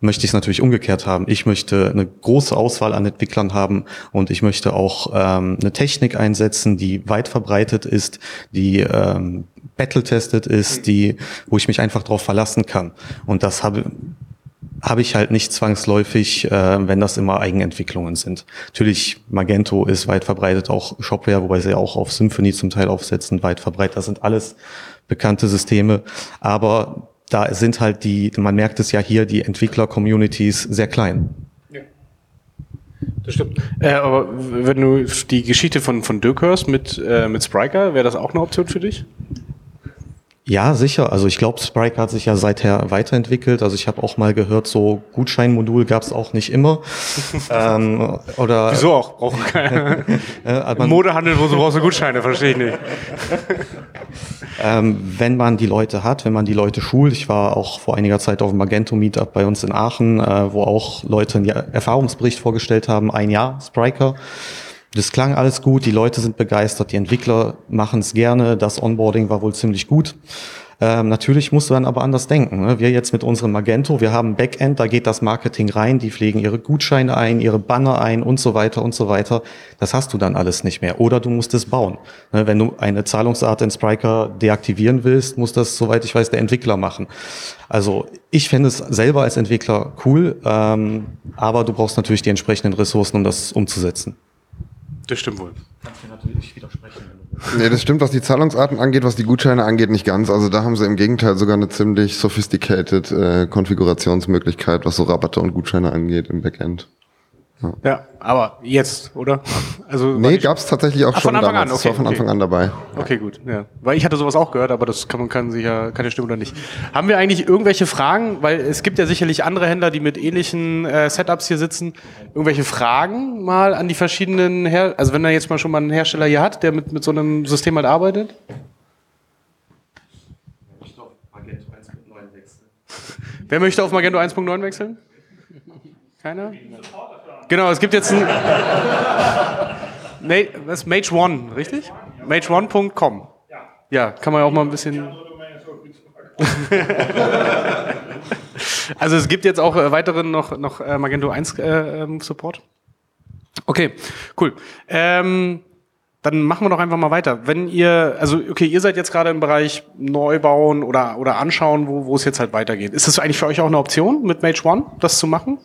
möchte ich es natürlich umgekehrt haben. Ich möchte eine große Auswahl an Entwicklern haben und ich möchte auch ähm, eine Technik einsetzen, die weit verbreitet ist, die ähm, battle-tested ist, die, wo ich mich einfach darauf verlassen kann. Und das habe habe ich halt nicht zwangsläufig, äh, wenn das immer Eigenentwicklungen sind. Natürlich, Magento ist weit verbreitet, auch Shopware, wobei sie auch auf Symphony zum Teil aufsetzen, weit verbreitet. Das sind alles bekannte Systeme. Aber da sind halt die, man merkt es ja hier, die Entwickler-Communities sehr klein. Ja. Das stimmt. Äh, aber wenn du die Geschichte von, von Dirk hörst mit, äh, mit Spriker, wäre das auch eine Option für dich? Ja, sicher. Also ich glaube, Sprite hat sich ja seither weiterentwickelt. Also ich habe auch mal gehört, so Gutscheinmodul gab es auch nicht immer. ähm, oder Wieso auch? Brauchen keine. äh, Modehandel, wo so brauchst du Gutscheine, verstehe ich nicht. ähm, wenn man die Leute hat, wenn man die Leute schult. Ich war auch vor einiger Zeit auf dem Magento Meetup bei uns in Aachen, äh, wo auch Leute einen Erfahrungsbericht vorgestellt haben, ein Jahr Spriker. Das klang alles gut, die Leute sind begeistert, die Entwickler machen es gerne, das Onboarding war wohl ziemlich gut. Ähm, natürlich musst du dann aber anders denken. Ne? Wir jetzt mit unserem Magento, wir haben Backend, da geht das Marketing rein, die pflegen ihre Gutscheine ein, ihre Banner ein und so weiter und so weiter. Das hast du dann alles nicht mehr. Oder du musst es bauen. Ne? Wenn du eine Zahlungsart in Spriker deaktivieren willst, muss das, soweit ich weiß, der Entwickler machen. Also ich fände es selber als Entwickler cool, ähm, aber du brauchst natürlich die entsprechenden Ressourcen, um das umzusetzen. Das stimmt wohl. Kannst du natürlich widersprechen. Nee, das stimmt, was die Zahlungsarten angeht, was die Gutscheine angeht, nicht ganz. Also da haben sie im Gegenteil sogar eine ziemlich sophisticated äh, Konfigurationsmöglichkeit, was so Rabatte und Gutscheine angeht im Backend. Ja. ja, aber jetzt, oder? Also nee, gab es tatsächlich auch Ach, schon von Anfang damals. An, okay, das war von okay. Anfang an dabei. Okay, gut. Ja. Weil ich hatte sowas auch gehört, aber das kann man kann sicher keine Stimme oder nicht. Haben wir eigentlich irgendwelche Fragen? Weil es gibt ja sicherlich andere Händler, die mit ähnlichen äh, Setups hier sitzen. Irgendwelche Fragen mal an die verschiedenen Her Also wenn er jetzt mal schon mal einen Hersteller hier hat, der mit, mit so einem System halt arbeitet? Wer möchte auf Magento 1.9 wechseln? Keiner? Genau, es gibt jetzt ein. was ist Mage One, richtig? Mage1.com. Ja, kann man ja auch mal ein bisschen. also es gibt jetzt auch äh, weiteren noch, noch äh, Magento 1 äh, ähm, Support. Okay, cool. Ähm, dann machen wir doch einfach mal weiter. Wenn ihr, also okay, ihr seid jetzt gerade im Bereich Neubauen oder, oder anschauen, wo, wo es jetzt halt weitergeht. Ist das eigentlich für euch auch eine Option, mit Mage One das zu machen?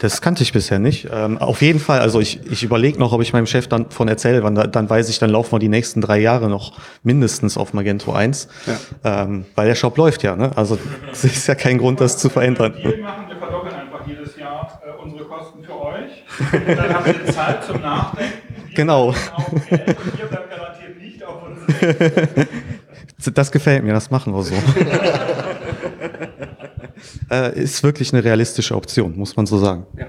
Das kannte ich bisher nicht. Ähm, auf jeden Fall, also ich, ich überlege noch, ob ich meinem Chef dann von erzähle, wann, dann weiß ich, dann laufen wir die nächsten drei Jahre noch mindestens auf Magento 1. Ja. Ähm, weil der Shop läuft ja, ne? Also es ist ja kein Grund, das zu verändern. Wir machen, wir verdoppeln einfach jedes Jahr äh, unsere Kosten für euch. Und dann habt ihr Zeit zum Nachdenken. Genau. Geld, und ihr bleibt garantiert nicht auf uns. Das gefällt mir, das machen wir so. äh, ist wirklich eine realistische Option, muss man so sagen. Ja.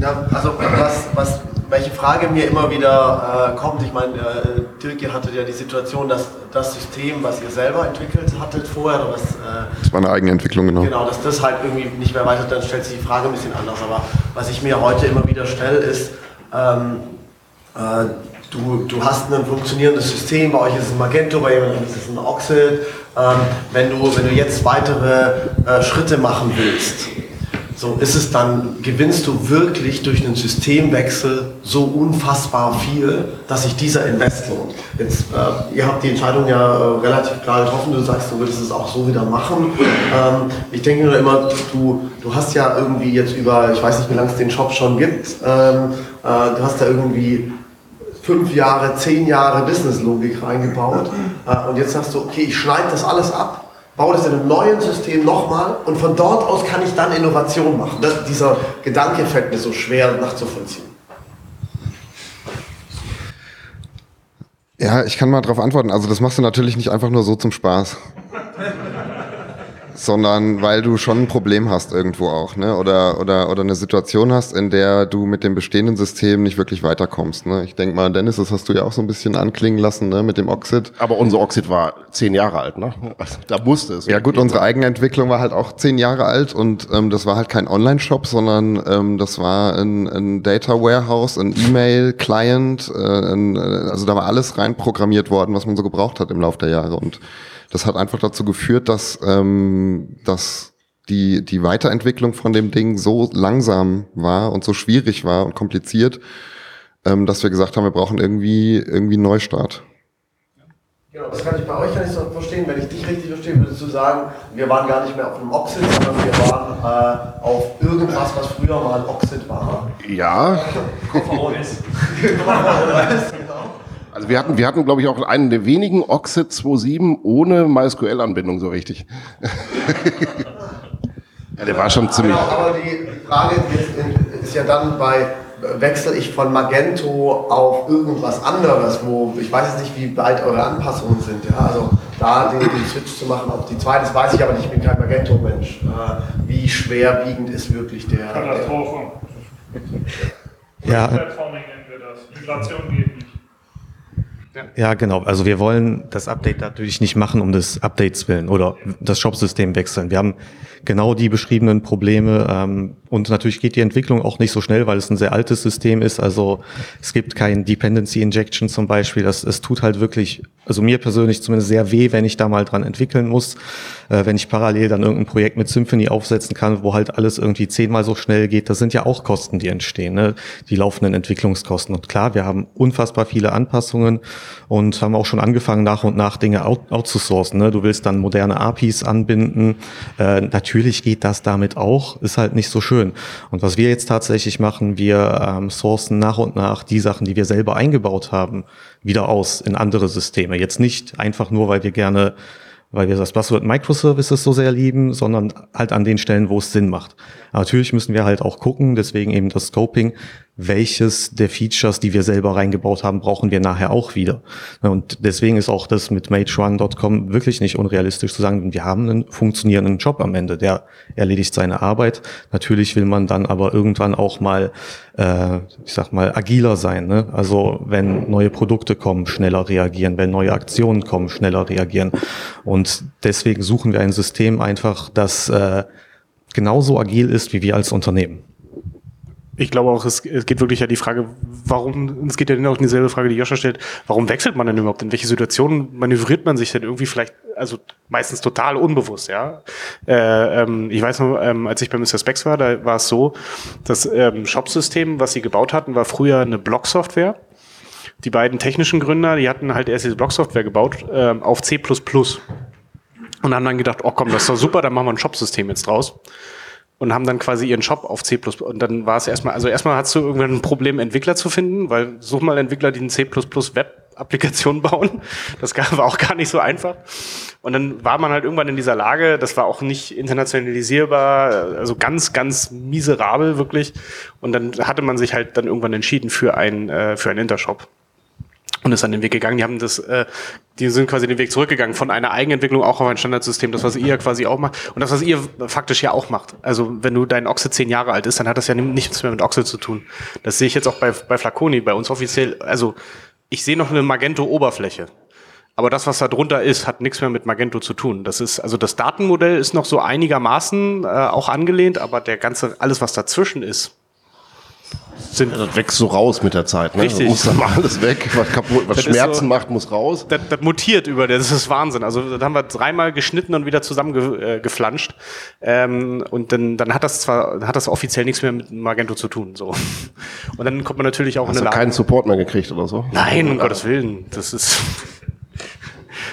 Ja, also was, was, welche Frage mir immer wieder äh, kommt, ich meine, äh, Dirk, ihr hattet ja die Situation, dass das System, was ihr selber entwickelt hattet vorher, was, äh, das war eine eigene Entwicklung, genau. Genau, dass das halt irgendwie nicht mehr weiter, dann stellt sich die Frage ein bisschen anders. Aber was ich mir heute immer wieder stelle, ist, ähm, äh, du, du hast ein funktionierendes System, bei euch ist es ein Magento, bei jemandem ist es ein Oxid. Ähm, wenn, du, wenn du jetzt weitere äh, Schritte machen willst, so ist es dann, gewinnst du wirklich durch einen Systemwechsel so unfassbar viel, dass sich dieser Invest lohnt. Jetzt, äh, ihr habt die Entscheidung ja äh, relativ klar getroffen, du sagst, du würdest es auch so wieder machen. Ähm, ich denke nur immer, du, du hast ja irgendwie jetzt über, ich weiß nicht, wie lange es den Shop schon gibt, ähm, äh, du hast da irgendwie fünf Jahre, zehn Jahre Businesslogik reingebaut äh, und jetzt sagst du, okay, ich schneide das alles ab baue das in einem neuen System nochmal und von dort aus kann ich dann Innovation machen. Das, dieser Gedanke fällt mir so schwer nachzuvollziehen. Ja, ich kann mal darauf antworten. Also das machst du natürlich nicht einfach nur so zum Spaß sondern weil du schon ein Problem hast irgendwo auch, ne? Oder, oder, oder eine Situation hast, in der du mit dem bestehenden System nicht wirklich weiterkommst. Ne? Ich denke mal, Dennis, das hast du ja auch so ein bisschen anklingen lassen, ne? Mit dem Oxid. Aber unser Oxid war zehn Jahre alt, ne? Also, da musste es. Ja gut, unsere eigene Entwicklung war halt auch zehn Jahre alt und ähm, das war halt kein Online-Shop, sondern ähm, das war ein, ein Data Warehouse, ein E-Mail-Client, äh, ein, äh, also da war alles rein programmiert worden, was man so gebraucht hat im Laufe der Jahre und das hat einfach dazu geführt, dass, ähm, dass die, die Weiterentwicklung von dem Ding so langsam war und so schwierig war und kompliziert, ähm, dass wir gesagt haben, wir brauchen irgendwie, irgendwie einen Neustart. Genau, das kann ich bei euch gar nicht so verstehen. Wenn ich dich richtig verstehe, würdest du sagen, wir waren gar nicht mehr auf einem Oxid, sondern wir waren äh, auf irgendwas, was früher mal Oxid war. Ja. Koffer OS. Also wir hatten, wir hatten, glaube ich, auch einen der wenigen Oxid 2.7 ohne MySQL-Anbindung so richtig. ja, der war schon ziemlich. Genau, aber die Frage ist ja dann bei wechsle ich von Magento auf irgendwas anderes, wo ich weiß jetzt nicht, wie weit eure Anpassungen sind. Ja? Also da den, den Switch zu machen auf die zweite, das weiß ich aber nicht, ich bin kein Magento-Mensch. Äh, wie schwerwiegend ist wirklich der. Ja, genau. Also wir wollen das Update natürlich nicht machen, um des Updates willen oder das Shop-System wechseln. Wir haben genau die beschriebenen Probleme ähm, und natürlich geht die Entwicklung auch nicht so schnell, weil es ein sehr altes System ist. Also es gibt kein Dependency Injection zum Beispiel. Das, es tut halt wirklich, also mir persönlich zumindest sehr weh, wenn ich da mal dran entwickeln muss, äh, wenn ich parallel dann irgendein Projekt mit Symphony aufsetzen kann, wo halt alles irgendwie zehnmal so schnell geht. Das sind ja auch Kosten, die entstehen, ne? die laufenden Entwicklungskosten. Und klar, wir haben unfassbar viele Anpassungen und haben auch schon angefangen, nach und nach Dinge out, outzusourcen. Ne? Du willst dann moderne APIs anbinden. Äh, natürlich geht das damit auch, ist halt nicht so schön. Und was wir jetzt tatsächlich machen, wir ähm, sourcen nach und nach die Sachen, die wir selber eingebaut haben, wieder aus in andere Systeme. Jetzt nicht einfach nur, weil wir gerne weil wir das Buzzword Microservices so sehr lieben, sondern halt an den Stellen, wo es Sinn macht. natürlich müssen wir halt auch gucken, deswegen eben das Scoping, welches der Features, die wir selber reingebaut haben, brauchen wir nachher auch wieder. Und deswegen ist auch das mit MageRun.com wirklich nicht unrealistisch zu sagen, wir haben einen funktionierenden Job am Ende, der erledigt seine Arbeit. Natürlich will man dann aber irgendwann auch mal, äh, ich sag mal, agiler sein. Ne? Also wenn neue Produkte kommen, schneller reagieren, wenn neue Aktionen kommen, schneller reagieren. Und deswegen suchen wir ein System einfach, das äh, genauso agil ist wie wir als Unternehmen ich glaube auch, es, es, geht wirklich ja die Frage, warum, es geht ja auch in dieselbe Frage, die Joscha stellt, warum wechselt man denn überhaupt? In welche Situationen manövriert man sich denn irgendwie vielleicht, also meistens total unbewusst, ja? Äh, ähm, ich weiß noch, ähm, als ich bei Mr. Specs war, da war es so, das ähm, Shop-System, was sie gebaut hatten, war früher eine Block-Software. Die beiden technischen Gründer, die hatten halt erst diese Block-Software gebaut ähm, auf C++. Und haben dann gedacht, oh komm, das ist doch super, dann machen wir ein Shop-System jetzt draus und haben dann quasi ihren Shop auf C++. Und dann war es erstmal, also erstmal hast du irgendwann ein Problem, Entwickler zu finden, weil such mal Entwickler, die einen C++ Web-Applikation bauen. Das war auch gar nicht so einfach. Und dann war man halt irgendwann in dieser Lage, das war auch nicht internationalisierbar, also ganz, ganz miserabel wirklich. Und dann hatte man sich halt dann irgendwann entschieden für ein, äh, für ein Intershop und ist dann den Weg gegangen. Die haben das, äh, die sind quasi den Weg zurückgegangen von einer Eigenentwicklung auch auf ein Standardsystem, das was ihr quasi auch macht und das was ihr faktisch ja auch macht. Also wenn du dein Oxe zehn Jahre alt ist, dann hat das ja nichts mehr mit Oxe zu tun. Das sehe ich jetzt auch bei bei Flaconi, bei uns offiziell. Also ich sehe noch eine Magento-Oberfläche. Aber das, was da drunter ist, hat nichts mehr mit Magento zu tun. Das ist, also das Datenmodell ist noch so einigermaßen äh, auch angelehnt, aber der ganze, alles, was dazwischen ist, sind. Das wächst so raus mit der Zeit. Ne? Richtig. muss dann mal alles weg, was, kaputt, was Schmerzen so, macht, muss raus. Das, das, mutiert über, das ist Wahnsinn. Also da haben wir dreimal geschnitten und wieder zusammengeflanscht. Äh, ähm, und dann, dann hat das zwar, hat das offiziell nichts mehr mit Magento zu tun. So. Und dann kommt man natürlich auch Hast in eine du keinen Support mehr gekriegt oder so? Nein, um Gottes Willen. Das ist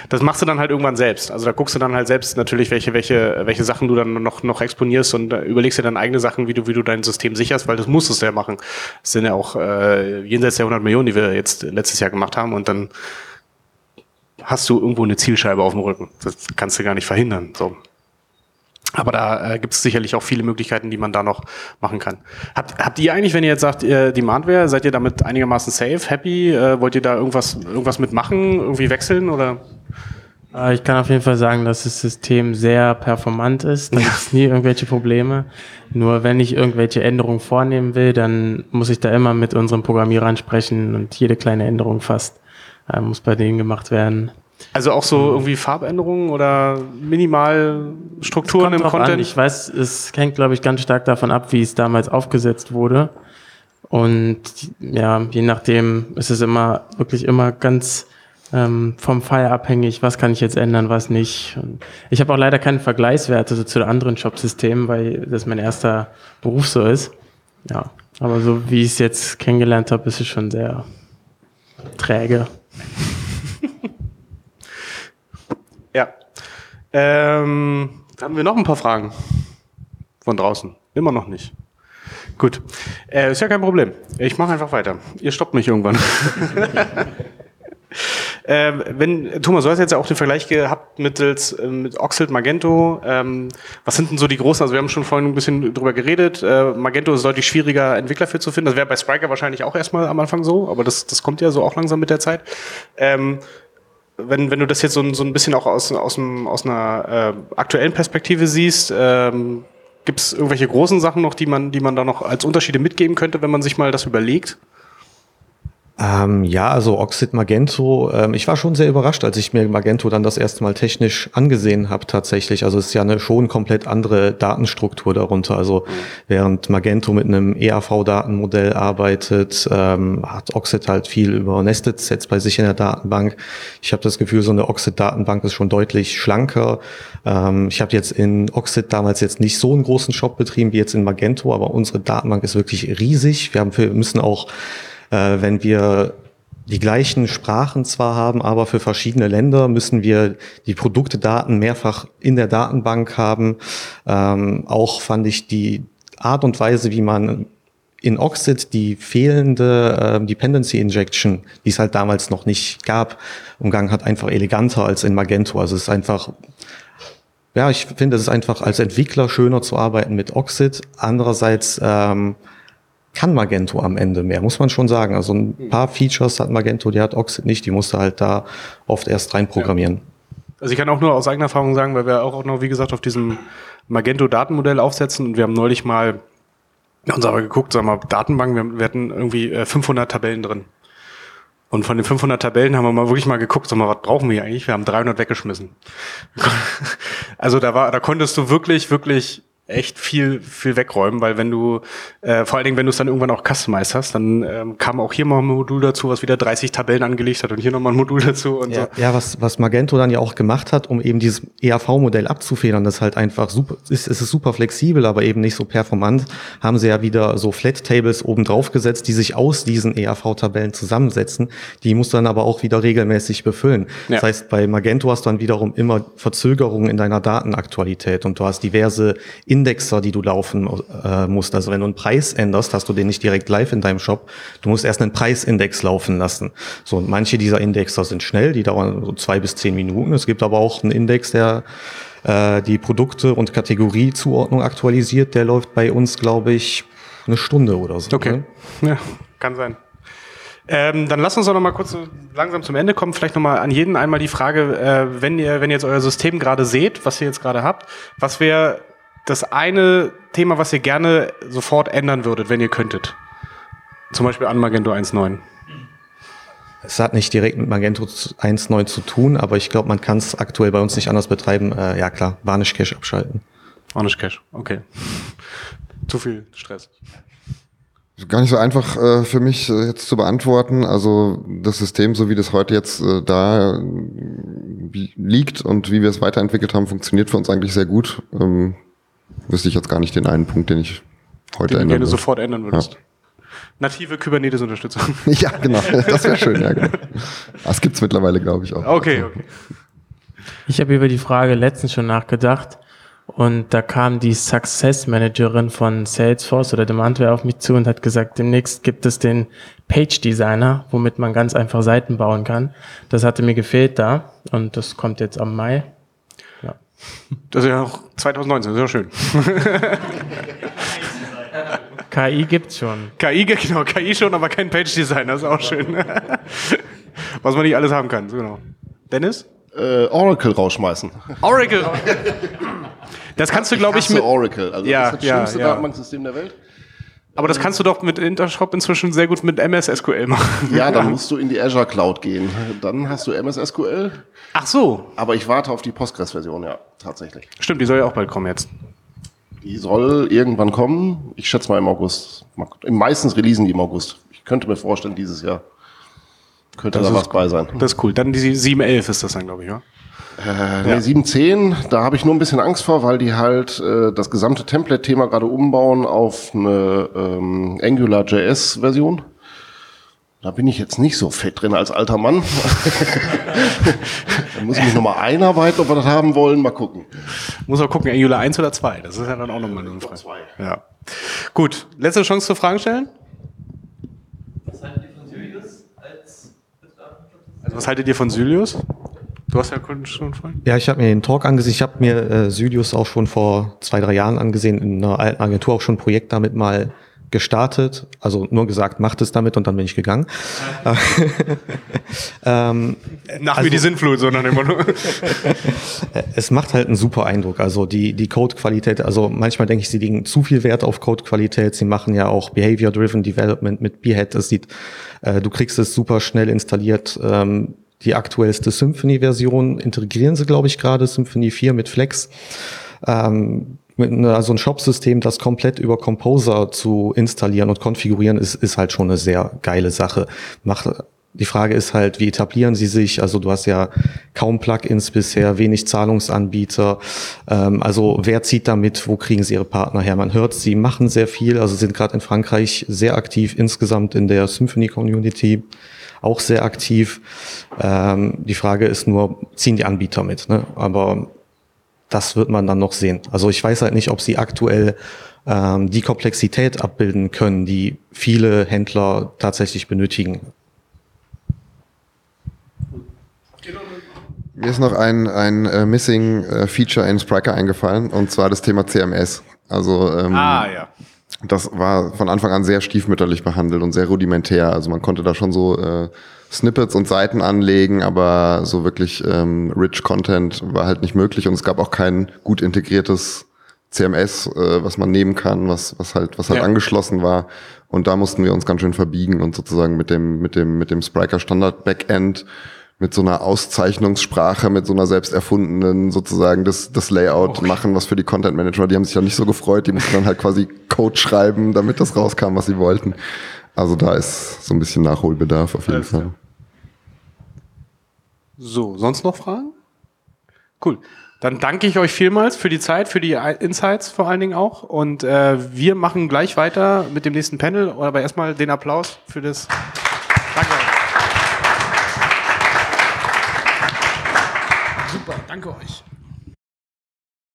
das machst du dann halt irgendwann selbst. Also da guckst du dann halt selbst natürlich, welche, welche, welche Sachen du dann noch, noch exponierst und äh, überlegst dir dann eigene Sachen, wie du, wie du dein System sicherst, weil das musstest du ja machen. Das sind ja auch äh, jenseits der 100 Millionen, die wir jetzt letztes Jahr gemacht haben und dann hast du irgendwo eine Zielscheibe auf dem Rücken. Das kannst du gar nicht verhindern. So. Aber da äh, gibt es sicherlich auch viele Möglichkeiten, die man da noch machen kann. Habt, habt ihr eigentlich, wenn ihr jetzt sagt, ihr Demandware, seid ihr damit einigermaßen safe, happy? Äh, wollt ihr da irgendwas, irgendwas mitmachen, irgendwie wechseln oder? Äh, ich kann auf jeden Fall sagen, dass das System sehr performant ist. Da gibt es nie irgendwelche Probleme. Nur wenn ich irgendwelche Änderungen vornehmen will, dann muss ich da immer mit unseren Programmierern sprechen und jede kleine Änderung fast äh, muss bei denen gemacht werden. Also auch so mhm. irgendwie Farbänderungen oder Minimalstrukturen im Content? An. Ich weiß, es hängt, glaube ich, ganz stark davon ab, wie es damals aufgesetzt wurde. Und ja, je nachdem ist es immer wirklich immer ganz ähm, vom File abhängig, was kann ich jetzt ändern, was nicht. Und ich habe auch leider keine Vergleichswerte so zu anderen Shop-Systemen, weil das mein erster Beruf so ist. Ja, aber so wie ich es jetzt kennengelernt habe, ist es schon sehr träge. Ja. Ähm, haben wir noch ein paar Fragen von draußen? Immer noch nicht. Gut. Äh, ist ja kein Problem. Ich mache einfach weiter. Ihr stoppt mich irgendwann. Ähm, wenn, Thomas, du hast jetzt ja auch den Vergleich gehabt mittels äh, mit Oxid, Magento. Ähm, was sind denn so die großen? Also wir haben schon vorhin ein bisschen drüber geredet. Äh, Magento ist deutlich schwieriger, Entwickler für zu finden. Das wäre bei Spriker wahrscheinlich auch erstmal am Anfang so, aber das, das kommt ja so auch langsam mit der Zeit. Ähm, wenn, wenn du das jetzt so, so ein bisschen auch aus, aus, aus einer äh, aktuellen Perspektive siehst, ähm, gibt es irgendwelche großen Sachen noch, die man, die man da noch als Unterschiede mitgeben könnte, wenn man sich mal das überlegt? Ähm, ja, also Oxid Magento, ähm, ich war schon sehr überrascht, als ich mir Magento dann das erste Mal technisch angesehen habe tatsächlich. Also es ist ja eine schon komplett andere Datenstruktur darunter. Also mhm. während Magento mit einem EAV-Datenmodell arbeitet, ähm, hat Oxid halt viel über Nested Sets bei sich in der Datenbank. Ich habe das Gefühl, so eine Oxid-Datenbank ist schon deutlich schlanker. Ähm, ich habe jetzt in Oxid damals jetzt nicht so einen großen Shop betrieben wie jetzt in Magento, aber unsere Datenbank ist wirklich riesig. Wir, haben, wir müssen auch wenn wir die gleichen Sprachen zwar haben, aber für verschiedene Länder müssen wir die Produktedaten mehrfach in der Datenbank haben. Ähm, auch fand ich die Art und Weise, wie man in Oxid die fehlende äh, Dependency Injection, die es halt damals noch nicht gab, umgangen hat, einfach eleganter als in Magento. Also es ist einfach, ja, ich finde, es ist einfach als Entwickler schöner zu arbeiten mit Oxid. Andererseits ähm, kann Magento am Ende mehr, muss man schon sagen. Also ein hm. paar Features hat Magento, die hat Oxid nicht, die musste halt da oft erst rein programmieren. Ja. Also ich kann auch nur aus eigener Erfahrung sagen, weil wir auch noch, wie gesagt, auf diesem Magento-Datenmodell aufsetzen und wir haben neulich mal uns aber geguckt, sagen wir mal, Datenbank, wir, wir hatten irgendwie 500 äh, Tabellen drin. Und von den 500 Tabellen haben wir mal wirklich mal geguckt, sag mal, was brauchen wir eigentlich? Wir haben 300 weggeschmissen. Also da war, da konntest du wirklich, wirklich echt viel, viel wegräumen, weil wenn du, äh, vor allen Dingen, wenn du es dann irgendwann auch customized hast, dann ähm, kam auch hier mal ein Modul dazu, was wieder 30 Tabellen angelegt hat und hier nochmal ein Modul dazu und ja, so. Ja, was, was Magento dann ja auch gemacht hat, um eben dieses EAV-Modell abzufedern, das halt einfach super, ist, ist es super flexibel, aber eben nicht so performant, haben sie ja wieder so Flat-Tables oben drauf gesetzt, die sich aus diesen EAV-Tabellen zusammensetzen. Die musst du dann aber auch wieder regelmäßig befüllen. Ja. Das heißt, bei Magento hast du dann wiederum immer Verzögerungen in deiner Datenaktualität und du hast diverse in Indexer, die du laufen äh, musst. Also wenn du einen Preis änderst, hast du den nicht direkt live in deinem Shop. Du musst erst einen Preisindex laufen lassen. So, und manche dieser Indexer sind schnell, die dauern so zwei bis zehn Minuten. Es gibt aber auch einen Index, der äh, die Produkte und Kategoriezuordnung aktualisiert. Der läuft bei uns, glaube ich, eine Stunde oder so. Okay. Ne? Ja, kann sein. Ähm, dann lasst uns doch noch mal kurz langsam zum Ende kommen. Vielleicht noch mal an jeden einmal die Frage, äh, wenn ihr, wenn ihr jetzt euer System gerade seht, was ihr jetzt gerade habt, was wäre das eine Thema, was ihr gerne sofort ändern würdet, wenn ihr könntet? Zum Beispiel an Magento 1.9. Es hat nicht direkt mit Magento 1.9 zu tun, aber ich glaube, man kann es aktuell bei uns nicht anders betreiben. Äh, ja klar, Varnish Cache abschalten. Varnish Cache, okay. zu viel Stress. Gar nicht so einfach äh, für mich äh, jetzt zu beantworten. Also das System, so wie das heute jetzt äh, da liegt und wie wir es weiterentwickelt haben, funktioniert für uns eigentlich sehr gut. Ähm, wüsste ich jetzt gar nicht den einen Punkt, den ich heute den ändern würde. sofort ändern würdest. Ja. Native Kubernetes-Unterstützung. ja, genau. Das wäre schön, ja, genau. Das gibt's mittlerweile, glaube ich, auch. Okay, okay. Ich habe über die Frage letztens schon nachgedacht und da kam die Success Managerin von Salesforce oder Demandware auf mich zu und hat gesagt, demnächst gibt es den Page Designer, womit man ganz einfach Seiten bauen kann. Das hatte mir gefehlt da und das kommt jetzt am Mai. Das ist ja auch 2019, das ist ja schön. KI gibt's schon. KI, genau, KI schon, aber kein Page Design, das ist auch schön. Was man nicht alles haben kann, genau. Dennis? Äh, Oracle rausschmeißen. Oracle? Das kannst du, glaube ich, mit. Oracle, also ja, das ist das ja, schlimmste ja. Datenbanksystem der Welt. Aber das kannst du doch mit Intershop inzwischen sehr gut mit MS SQL machen. Ja, dann musst du in die Azure Cloud gehen. Dann hast du MS SQL. Ach so. Aber ich warte auf die Postgres-Version, ja, tatsächlich. Stimmt, die soll ja auch bald kommen jetzt. Die soll irgendwann kommen. Ich schätze mal im August. Meistens releasen die im August. Ich könnte mir vorstellen, dieses Jahr könnte das da was bei sein. Das ist cool. Dann die 7.11 ist das dann, glaube ich, ja? Äh, nee, ja. 7.10, da habe ich nur ein bisschen Angst vor, weil die halt äh, das gesamte Template-Thema gerade umbauen auf eine ähm, Angular.js-Version. Da bin ich jetzt nicht so fett drin als alter Mann. da muss ich mich nochmal einarbeiten, ob wir das haben wollen. Mal gucken. Muss auch gucken, Angular 1 oder 2. Das ist ja dann auch nochmal eine Frage. Ja. Gut, letzte Chance zu Fragen stellen. Was haltet ihr von Sylius als Also was haltet ihr von Sylius? Du hast ja Kunden schon vorhin. Ja, ich habe mir den Talk angesehen. Ich habe mir äh, Sylius auch schon vor zwei, drei Jahren angesehen, in einer alten Agentur auch schon ein Projekt damit mal gestartet, also nur gesagt, macht es damit und dann bin ich gegangen. ähm, Nach also, mir die Sintflut, sondern immer nur. es macht halt einen super Eindruck. Also die, die Code-Qualität, also manchmal denke ich, sie legen zu viel Wert auf Code-Qualität. Sie machen ja auch Behavior-Driven Development mit Behead. Das sieht, äh, du kriegst es super schnell installiert. Ähm, die aktuellste Symphony-Version integrieren sie, glaube ich, gerade, Symphony 4 mit Flex. Ähm, mit einer, also ein Shop-System, das komplett über Composer zu installieren und konfigurieren, ist, ist halt schon eine sehr geile Sache. Macht, die Frage ist halt, wie etablieren sie sich? Also du hast ja kaum Plugins bisher, wenig Zahlungsanbieter. Ähm, also wer zieht damit? Wo kriegen sie ihre Partner her? Man hört, sie machen sehr viel, also sind gerade in Frankreich sehr aktiv insgesamt in der Symphony-Community auch sehr aktiv. Ähm, die Frage ist nur, ziehen die Anbieter mit? Ne? Aber das wird man dann noch sehen. Also ich weiß halt nicht, ob sie aktuell ähm, die Komplexität abbilden können, die viele Händler tatsächlich benötigen. Mir ist noch ein, ein äh, Missing äh, Feature in Spriker eingefallen, und zwar das Thema CMS. Also ähm, ah, ja. Das war von Anfang an sehr stiefmütterlich behandelt und sehr rudimentär. Also man konnte da schon so äh, Snippets und Seiten anlegen, aber so wirklich ähm, rich Content war halt nicht möglich und es gab auch kein gut integriertes CMS, äh, was man nehmen kann, was, was halt, was halt ja. angeschlossen war. Und da mussten wir uns ganz schön verbiegen und sozusagen mit dem, mit dem, mit dem Spriker Standard Backend mit so einer Auszeichnungssprache, mit so einer selbst erfundenen sozusagen das, das Layout okay. machen, was für die Content Manager, die haben sich ja nicht so gefreut, die mussten dann halt quasi Code schreiben, damit das rauskam, was sie wollten. Also da ist so ein bisschen Nachholbedarf auf jeden Alles Fall. So, sonst noch Fragen? Cool. Dann danke ich euch vielmals für die Zeit, für die Insights vor allen Dingen auch. Und äh, wir machen gleich weiter mit dem nächsten Panel. Aber erstmal den Applaus für das. Danke. Super, danke euch.